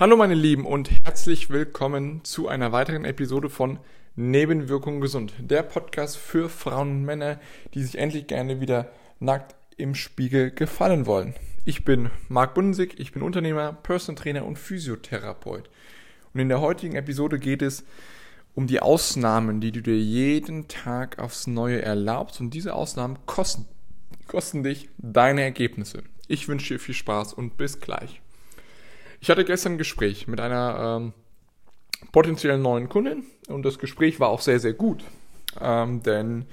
Hallo meine Lieben und herzlich willkommen zu einer weiteren Episode von Nebenwirkung gesund, der Podcast für Frauen und Männer, die sich endlich gerne wieder nackt im Spiegel gefallen wollen. Ich bin Marc Bundensig, ich bin Unternehmer, Personal Trainer und Physiotherapeut. Und in der heutigen Episode geht es um die Ausnahmen, die du dir jeden Tag aufs Neue erlaubst. Und diese Ausnahmen kosten, kosten dich deine Ergebnisse. Ich wünsche dir viel Spaß und bis gleich. Ich hatte gestern ein Gespräch mit einer ähm, potenziellen neuen Kundin und das Gespräch war auch sehr, sehr gut. Ähm, denn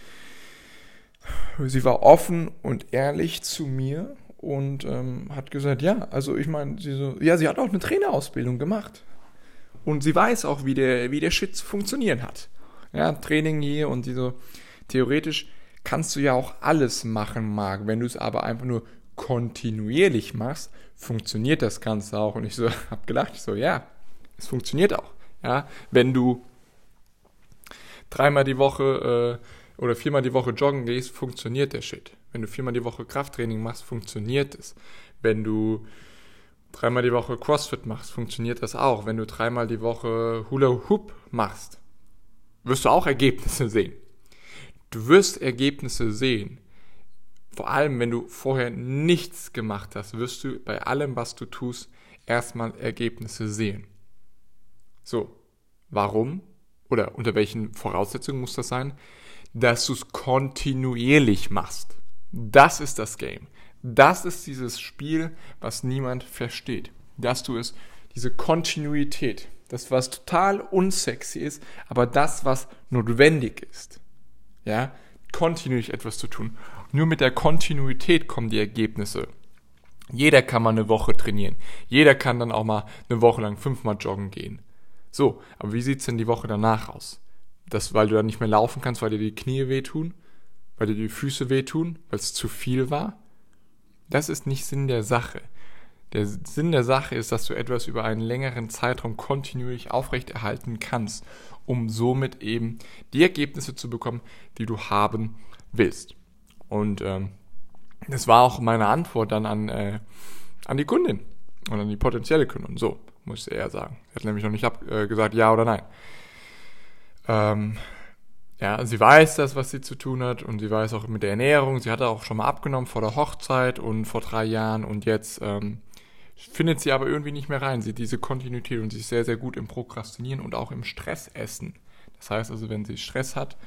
sie war offen und ehrlich zu mir und ähm, hat gesagt, ja, also ich meine, sie so, ja, sie hat auch eine Trainerausbildung gemacht. Und sie weiß auch, wie der, wie der Shit zu funktionieren hat. Ja, Training hier und die so, theoretisch kannst du ja auch alles machen, Marc. Wenn du es aber einfach nur kontinuierlich machst, funktioniert das Ganze auch. Und ich so habe gedacht, ich so, ja, es funktioniert auch. Ja, wenn du dreimal die Woche äh, oder viermal die Woche joggen gehst, funktioniert der Shit. Wenn du viermal die Woche Krafttraining machst, funktioniert es. Wenn du dreimal die Woche CrossFit machst, funktioniert das auch. Wenn du dreimal die Woche Hula Hoop machst, wirst du auch Ergebnisse sehen. Du wirst Ergebnisse sehen. Vor allem, wenn du vorher nichts gemacht hast, wirst du bei allem, was du tust, erstmal Ergebnisse sehen. So, warum oder unter welchen Voraussetzungen muss das sein? Dass du es kontinuierlich machst. Das ist das Game. Das ist dieses Spiel, was niemand versteht. Dass du es, diese Kontinuität, das, was total unsexy ist, aber das, was notwendig ist. Ja, kontinuierlich etwas zu tun. Nur mit der Kontinuität kommen die Ergebnisse. Jeder kann mal eine Woche trainieren. Jeder kann dann auch mal eine Woche lang fünfmal joggen gehen. So, aber wie sieht's denn die Woche danach aus? Das, weil du dann nicht mehr laufen kannst, weil dir die Knie wehtun, weil dir die Füße wehtun, weil es zu viel war? Das ist nicht Sinn der Sache. Der Sinn der Sache ist, dass du etwas über einen längeren Zeitraum kontinuierlich aufrechterhalten kannst, um somit eben die Ergebnisse zu bekommen, die du haben willst. Und ähm, das war auch meine Antwort dann an, äh, an die Kundin und an die potenzielle Kundin. So, muss ich eher sagen. Sie hat nämlich noch nicht ab, äh, gesagt, ja oder nein. Ähm, ja, sie weiß das, was sie zu tun hat und sie weiß auch mit der Ernährung. Sie hatte auch schon mal abgenommen vor der Hochzeit und vor drei Jahren und jetzt ähm, findet sie aber irgendwie nicht mehr rein. Sie diese Kontinuität und sie ist sehr, sehr gut im Prokrastinieren und auch im Stressessen. Das heißt also, wenn sie Stress hat,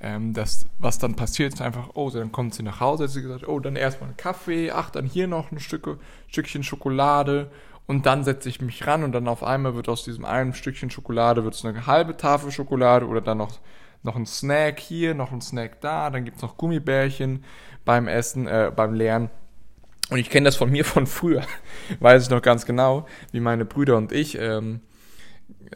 ähm, das, was dann passiert, ist einfach, oh, dann kommt sie nach Hause, hat sie gesagt, oh, dann erstmal einen Kaffee, ach, dann hier noch ein Stück, Stückchen Schokolade und dann setze ich mich ran und dann auf einmal wird aus diesem einen Stückchen Schokolade wird es eine halbe Tafel Schokolade oder dann noch noch ein Snack hier, noch ein Snack da, dann gibt's noch Gummibärchen beim Essen, äh, beim Lernen. Und ich kenne das von mir von früher, weiß ich noch ganz genau, wie meine Brüder und ich ähm,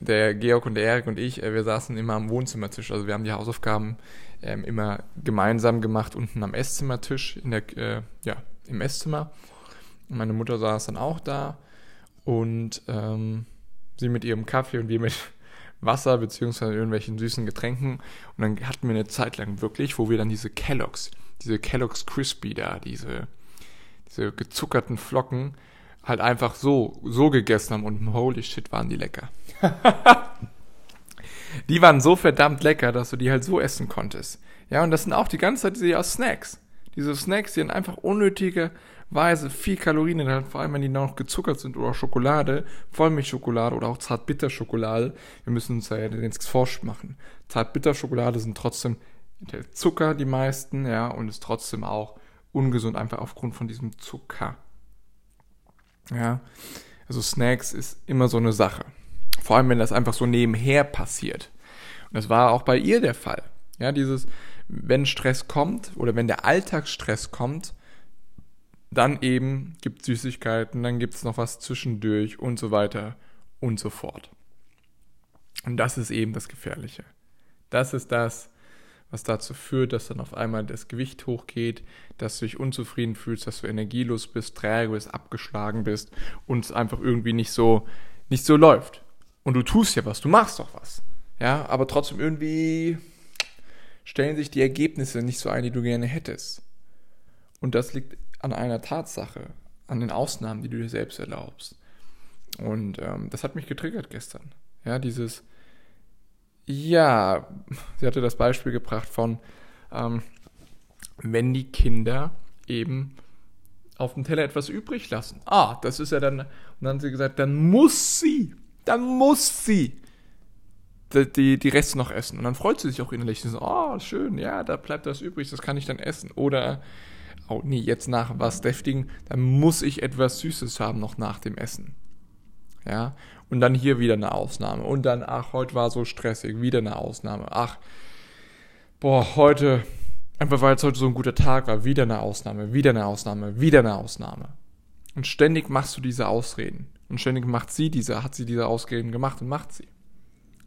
der Georg und der Erik und ich, äh, wir saßen immer am Wohnzimmertisch. Also wir haben die Hausaufgaben ähm, immer gemeinsam gemacht, unten am Esszimmertisch, in der, äh, ja, im Esszimmer. Und meine Mutter saß dann auch da und ähm, sie mit ihrem Kaffee und wir mit Wasser beziehungsweise irgendwelchen süßen Getränken. Und dann hatten wir eine Zeit lang wirklich, wo wir dann diese Kelloggs, diese Kelloggs Crispy da, diese, diese gezuckerten Flocken, halt einfach so, so gegessen haben und holy shit, waren die lecker. die waren so verdammt lecker, dass du die halt so essen konntest. Ja, und das sind auch die ganze Zeit diese Snacks. Diese Snacks, die dann einfach unnötigerweise viel Kalorien enthalten, vor allem wenn die noch gezuckert sind oder Schokolade, Vollmilchschokolade oder auch Zartbitterschokolade. Wir müssen uns ja jetzt Forsch machen. Zartbitterschokolade sind trotzdem Zucker, die meisten, ja, und ist trotzdem auch ungesund, einfach aufgrund von diesem Zucker. Ja, also Snacks ist immer so eine Sache. Vor allem, wenn das einfach so nebenher passiert. Und das war auch bei ihr der Fall. Ja, dieses, wenn Stress kommt oder wenn der Alltagsstress kommt, dann eben gibt Süßigkeiten, dann gibt es noch was zwischendurch und so weiter und so fort. Und das ist eben das Gefährliche. Das ist das, was dazu führt, dass dann auf einmal das Gewicht hochgeht, dass du dich unzufrieden fühlst, dass du energielos bist, träge bist, abgeschlagen bist und es einfach irgendwie nicht so, nicht so läuft. Und du tust ja was, du machst doch was. Ja, aber trotzdem irgendwie stellen sich die Ergebnisse nicht so ein, die du gerne hättest. Und das liegt an einer Tatsache, an den Ausnahmen, die du dir selbst erlaubst. Und ähm, das hat mich getriggert gestern. Ja, dieses, ja, sie hatte das Beispiel gebracht von, ähm, wenn die Kinder eben auf dem Teller etwas übrig lassen. Ah, das ist ja dann, und dann hat sie gesagt, dann muss sie, dann muss sie die, die, die Reste noch essen. Und dann freut sie sich auch innerlich. Sie so, oh, schön, ja, da bleibt das übrig, das kann ich dann essen. Oder, oh nee, jetzt nach was Deftigen, dann muss ich etwas Süßes haben noch nach dem Essen. Ja, und dann hier wieder eine Ausnahme. Und dann, ach, heute war so stressig, wieder eine Ausnahme. Ach, boah, heute, einfach weil es heute so ein guter Tag war, wieder eine Ausnahme, wieder eine Ausnahme, wieder eine Ausnahme. Und ständig machst du diese Ausreden. Und ständig macht sie diese, hat sie diese Ausreden gemacht und macht sie.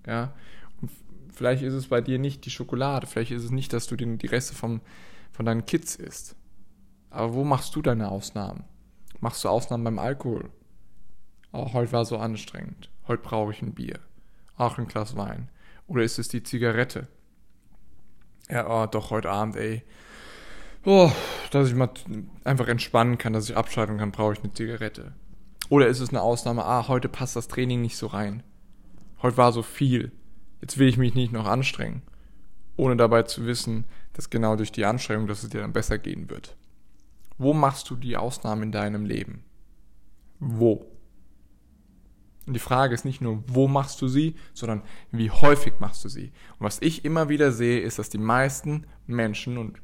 Ja. Und vielleicht ist es bei dir nicht die Schokolade, vielleicht ist es nicht, dass du den, die Reste vom, von deinen Kids isst. Aber wo machst du deine Ausnahmen? Machst du Ausnahmen beim Alkohol? Oh, heute war so anstrengend. Heute brauche ich ein Bier. Auch ein Glas Wein. Oder ist es die Zigarette? Ja, oh, doch, heute Abend, ey. Oh, dass ich mal einfach entspannen kann, dass ich abschalten kann, brauche ich eine Zigarette. Oder ist es eine Ausnahme, ah, heute passt das Training nicht so rein. Heute war so viel. Jetzt will ich mich nicht noch anstrengen. Ohne dabei zu wissen, dass genau durch die Anstrengung, dass es dir dann besser gehen wird. Wo machst du die Ausnahmen in deinem Leben? Wo? Und die Frage ist nicht nur, wo machst du sie, sondern wie häufig machst du sie. Und was ich immer wieder sehe, ist, dass die meisten Menschen, und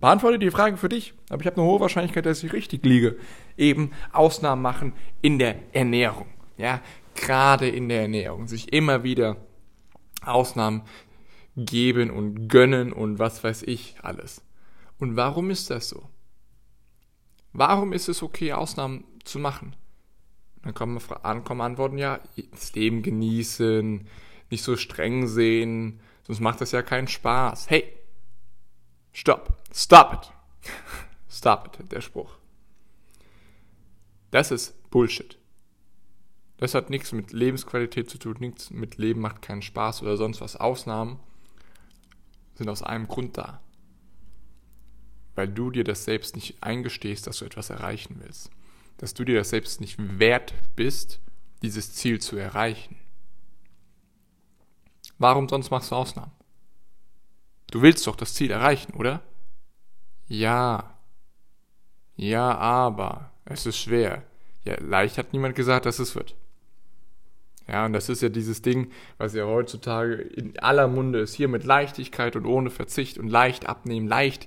beantworte die Frage für dich, aber ich habe eine hohe Wahrscheinlichkeit, dass ich richtig liege, eben Ausnahmen machen in der Ernährung. Ja, gerade in der Ernährung. Sich immer wieder Ausnahmen geben und gönnen und was weiß ich alles. Und warum ist das so? Warum ist es okay, Ausnahmen zu machen? Dann kommen, kommen Antworten, ja, das Leben genießen, nicht so streng sehen, sonst macht das ja keinen Spaß. Hey, stopp, stop it. Stop it, der Spruch. Das ist Bullshit. Das hat nichts mit Lebensqualität zu tun, nichts mit Leben macht keinen Spaß oder sonst was. Ausnahmen sind aus einem Grund da. Weil du dir das selbst nicht eingestehst, dass du etwas erreichen willst dass du dir das selbst nicht wert bist, dieses Ziel zu erreichen. Warum sonst machst du Ausnahmen? Du willst doch das Ziel erreichen, oder? Ja. Ja, aber es ist schwer. Ja, leicht hat niemand gesagt, dass es wird. Ja, und das ist ja dieses Ding, was ja heutzutage in aller Munde ist, hier mit Leichtigkeit und ohne Verzicht und leicht abnehmen, leicht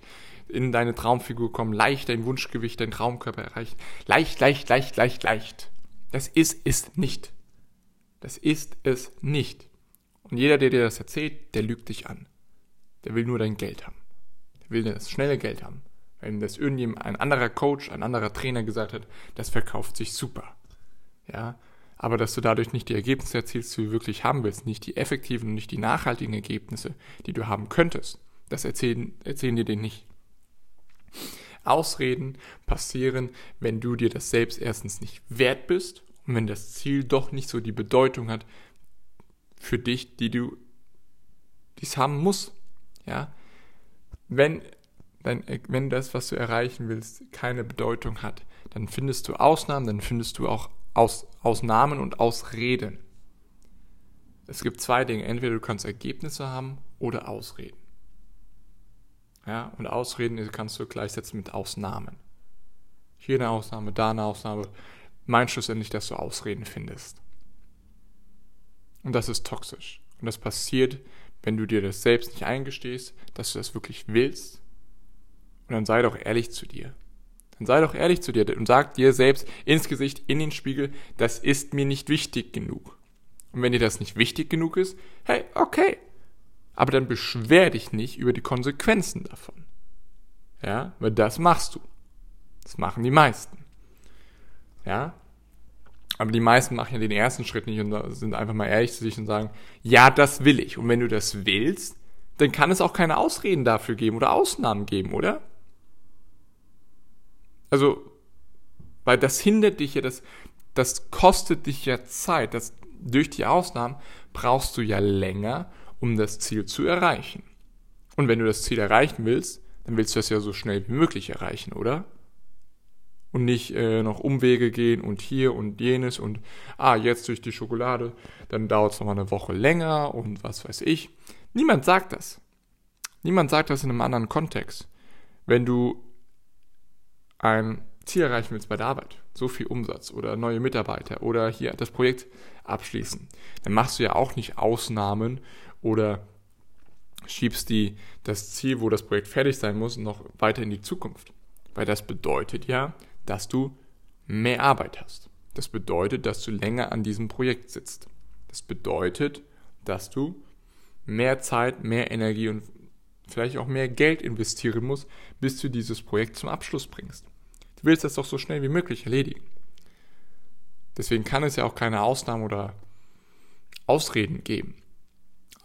in deine Traumfigur kommen, leicht dein Wunschgewicht, dein Traumkörper erreichen. Leicht, leicht, leicht, leicht, leicht. Das ist es nicht. Das ist es nicht. Und jeder, der dir das erzählt, der lügt dich an. Der will nur dein Geld haben. Der will das schnelle Geld haben. Wenn das irgendjemand, ein anderer Coach, ein anderer Trainer gesagt hat, das verkauft sich super. Ja, aber dass du dadurch nicht die Ergebnisse erzielst, die du wirklich haben willst, nicht die effektiven und nicht die nachhaltigen Ergebnisse, die du haben könntest, das erzählen, erzählen dir den nicht. Ausreden passieren, wenn du dir das selbst erstens nicht wert bist und wenn das Ziel doch nicht so die Bedeutung hat für dich, die du dies haben muss. Ja, wenn wenn, wenn das, was du erreichen willst, keine Bedeutung hat, dann findest du Ausnahmen, dann findest du auch Aus, Ausnahmen und Ausreden. Es gibt zwei Dinge. Entweder du kannst Ergebnisse haben oder Ausreden. Ja, und Ausreden kannst du gleichsetzen mit Ausnahmen. Hier eine Ausnahme, da eine Ausnahme. Mein schlussendlich, dass du Ausreden findest. Und das ist toxisch. Und das passiert, wenn du dir das selbst nicht eingestehst, dass du das wirklich willst. Und dann sei doch ehrlich zu dir. Dann sei doch ehrlich zu dir und sag dir selbst ins Gesicht, in den Spiegel, das ist mir nicht wichtig genug. Und wenn dir das nicht wichtig genug ist, hey, okay, aber dann beschwer dich nicht über die Konsequenzen davon. Ja, weil das machst du. Das machen die meisten. Ja, aber die meisten machen ja den ersten Schritt nicht und sind einfach mal ehrlich zu sich und sagen, ja, das will ich. Und wenn du das willst, dann kann es auch keine Ausreden dafür geben oder Ausnahmen geben, oder? Also, weil das hindert dich ja, das, das kostet dich ja Zeit. Das, durch die Ausnahmen brauchst du ja länger, um das Ziel zu erreichen. Und wenn du das Ziel erreichen willst, dann willst du es ja so schnell wie möglich erreichen, oder? und nicht äh, noch Umwege gehen und hier und jenes und ah, jetzt durch die Schokolade, dann dauert es nochmal eine Woche länger und was weiß ich. Niemand sagt das. Niemand sagt das in einem anderen Kontext. Wenn du ein Ziel erreichen willst bei der Arbeit, so viel Umsatz oder neue Mitarbeiter oder hier das Projekt abschließen, dann machst du ja auch nicht Ausnahmen oder schiebst die, das Ziel, wo das Projekt fertig sein muss, noch weiter in die Zukunft. Weil das bedeutet ja, dass du mehr Arbeit hast. Das bedeutet, dass du länger an diesem Projekt sitzt. Das bedeutet, dass du mehr Zeit, mehr Energie und vielleicht auch mehr Geld investieren musst, bis du dieses Projekt zum Abschluss bringst. Du willst das doch so schnell wie möglich erledigen. Deswegen kann es ja auch keine Ausnahmen oder Ausreden geben.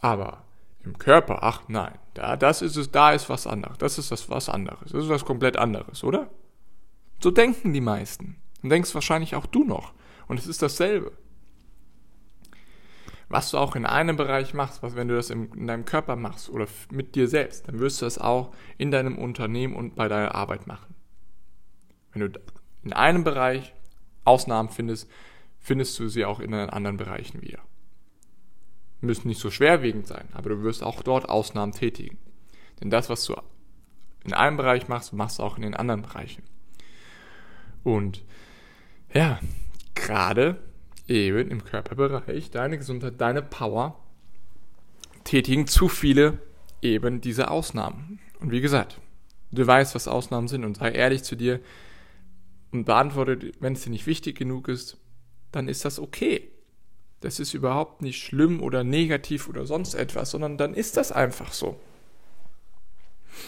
Aber im Körper, ach nein, da, das ist es, da ist was anderes. Das ist das was anderes. Das ist was komplett anderes, oder? So denken die meisten. Und denkst wahrscheinlich auch du noch. Und es ist dasselbe. Was du auch in einem Bereich machst, was wenn du das in, in deinem Körper machst oder mit dir selbst, dann wirst du das auch in deinem Unternehmen und bei deiner Arbeit machen. Wenn du in einem Bereich Ausnahmen findest, findest du sie auch in anderen Bereichen wieder. Müssen nicht so schwerwiegend sein, aber du wirst auch dort Ausnahmen tätigen. Denn das, was du in einem Bereich machst, machst du auch in den anderen Bereichen. Und ja, gerade eben im Körperbereich, deine Gesundheit, deine Power, tätigen zu viele eben diese Ausnahmen. Und wie gesagt, du weißt, was Ausnahmen sind und sei ehrlich zu dir und beantworte, wenn es dir nicht wichtig genug ist, dann ist das okay. Das ist überhaupt nicht schlimm oder negativ oder sonst etwas, sondern dann ist das einfach so.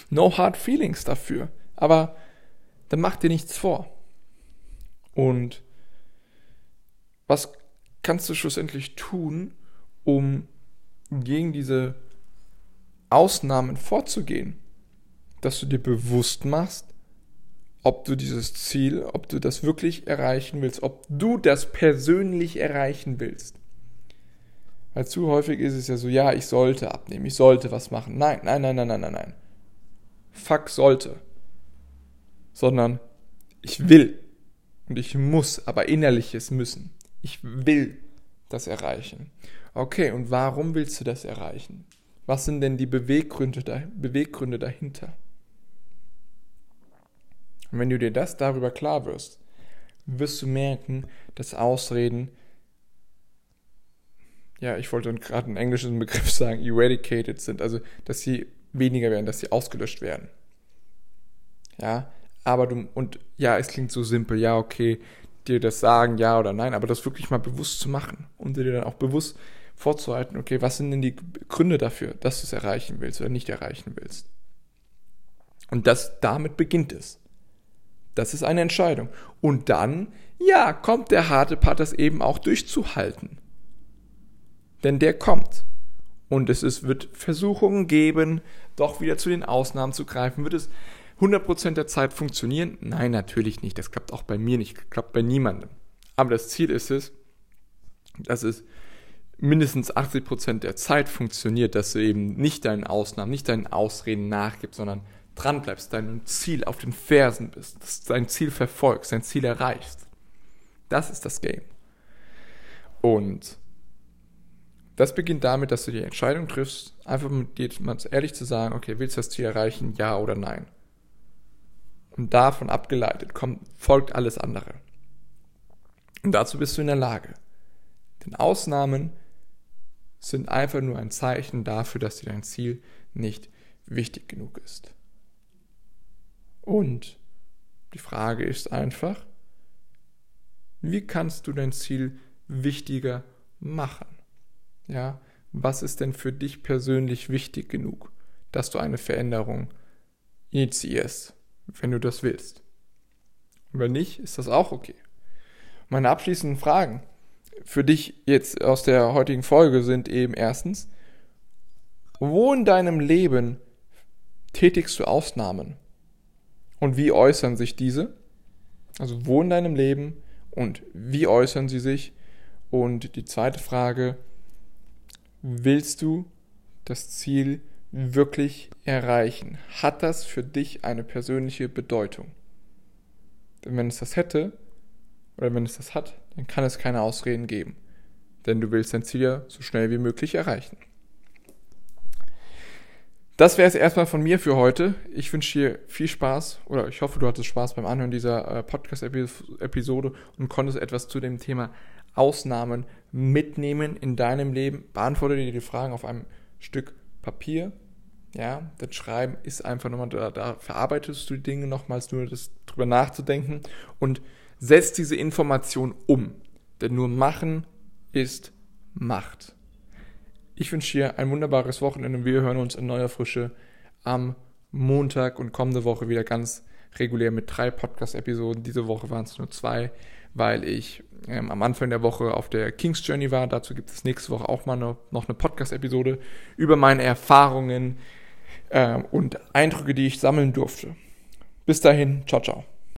No hard feelings dafür. Aber dann mach dir nichts vor. Und was kannst du schlussendlich tun, um gegen diese Ausnahmen vorzugehen? Dass du dir bewusst machst, ob du dieses Ziel, ob du das wirklich erreichen willst, ob du das persönlich erreichen willst. Weil zu häufig ist es ja so, ja, ich sollte abnehmen, ich sollte was machen. Nein, nein, nein, nein, nein, nein, nein. Fuck sollte. Sondern ich will. Und ich muss, aber innerliches Müssen. Ich will das erreichen. Okay, und warum willst du das erreichen? Was sind denn die Beweggründe, Beweggründe dahinter? Und wenn du dir das darüber klar wirst, wirst du merken, dass Ausreden, ja, ich wollte gerade einen englischen Begriff sagen, eradicated sind, also dass sie weniger werden, dass sie ausgelöscht werden. Ja, aber du, und ja, es klingt so simpel, ja, okay, dir das sagen, ja oder nein, aber das wirklich mal bewusst zu machen und dir dann auch bewusst vorzuhalten, okay, was sind denn die Gründe dafür, dass du es erreichen willst oder nicht erreichen willst. Und das, damit beginnt es. Das ist eine Entscheidung. Und dann, ja, kommt der harte Part, das eben auch durchzuhalten. Denn der kommt. Und es ist, wird Versuchungen geben, doch wieder zu den Ausnahmen zu greifen. Wird es 100% der Zeit funktionieren? Nein, natürlich nicht. Das klappt auch bei mir nicht. Das klappt bei niemandem. Aber das Ziel ist es, dass es mindestens 80% der Zeit funktioniert, dass du eben nicht deinen Ausnahmen, nicht deinen Ausreden nachgibst, sondern dran bleibst, deinem Ziel auf den Fersen bist, dass dein Ziel verfolgst, dein Ziel erreichst. Das ist das Game. Und das beginnt damit, dass du die Entscheidung triffst, einfach mit dir mal ehrlich zu sagen, okay, willst du das Ziel erreichen, ja oder nein? Und davon abgeleitet kommt, folgt alles andere. Und dazu bist du in der Lage. Denn Ausnahmen sind einfach nur ein Zeichen dafür, dass dir dein Ziel nicht wichtig genug ist. Und die Frage ist einfach, wie kannst du dein Ziel wichtiger machen? Ja, was ist denn für dich persönlich wichtig genug, dass du eine Veränderung initiierst, wenn du das willst? Wenn nicht, ist das auch okay. Meine abschließenden Fragen für dich jetzt aus der heutigen Folge sind eben erstens, wo in deinem Leben tätigst du Ausnahmen? Und wie äußern sich diese? Also wo in deinem Leben und wie äußern sie sich? Und die zweite Frage, willst du das Ziel wirklich erreichen? Hat das für dich eine persönliche Bedeutung? Denn wenn es das hätte, oder wenn es das hat, dann kann es keine Ausreden geben. Denn du willst dein Ziel ja so schnell wie möglich erreichen. Das wäre es erstmal von mir für heute. Ich wünsche dir viel Spaß oder ich hoffe, du hattest Spaß beim Anhören dieser äh, Podcast-Episode und konntest etwas zu dem Thema Ausnahmen mitnehmen in deinem Leben. Beantworte dir die Fragen auf einem Stück Papier. Ja, das Schreiben ist einfach nochmal, da, da verarbeitest du die Dinge nochmals, nur das drüber nachzudenken und setzt diese Information um. Denn nur machen ist Macht. Ich wünsche dir ein wunderbares Wochenende wir hören uns in neuer Frische am Montag und kommende Woche wieder ganz regulär mit drei Podcast-Episoden. Diese Woche waren es nur zwei, weil ich ähm, am Anfang der Woche auf der King's Journey war. Dazu gibt es nächste Woche auch mal eine, noch eine Podcast-Episode über meine Erfahrungen äh, und Eindrücke, die ich sammeln durfte. Bis dahin, ciao, ciao.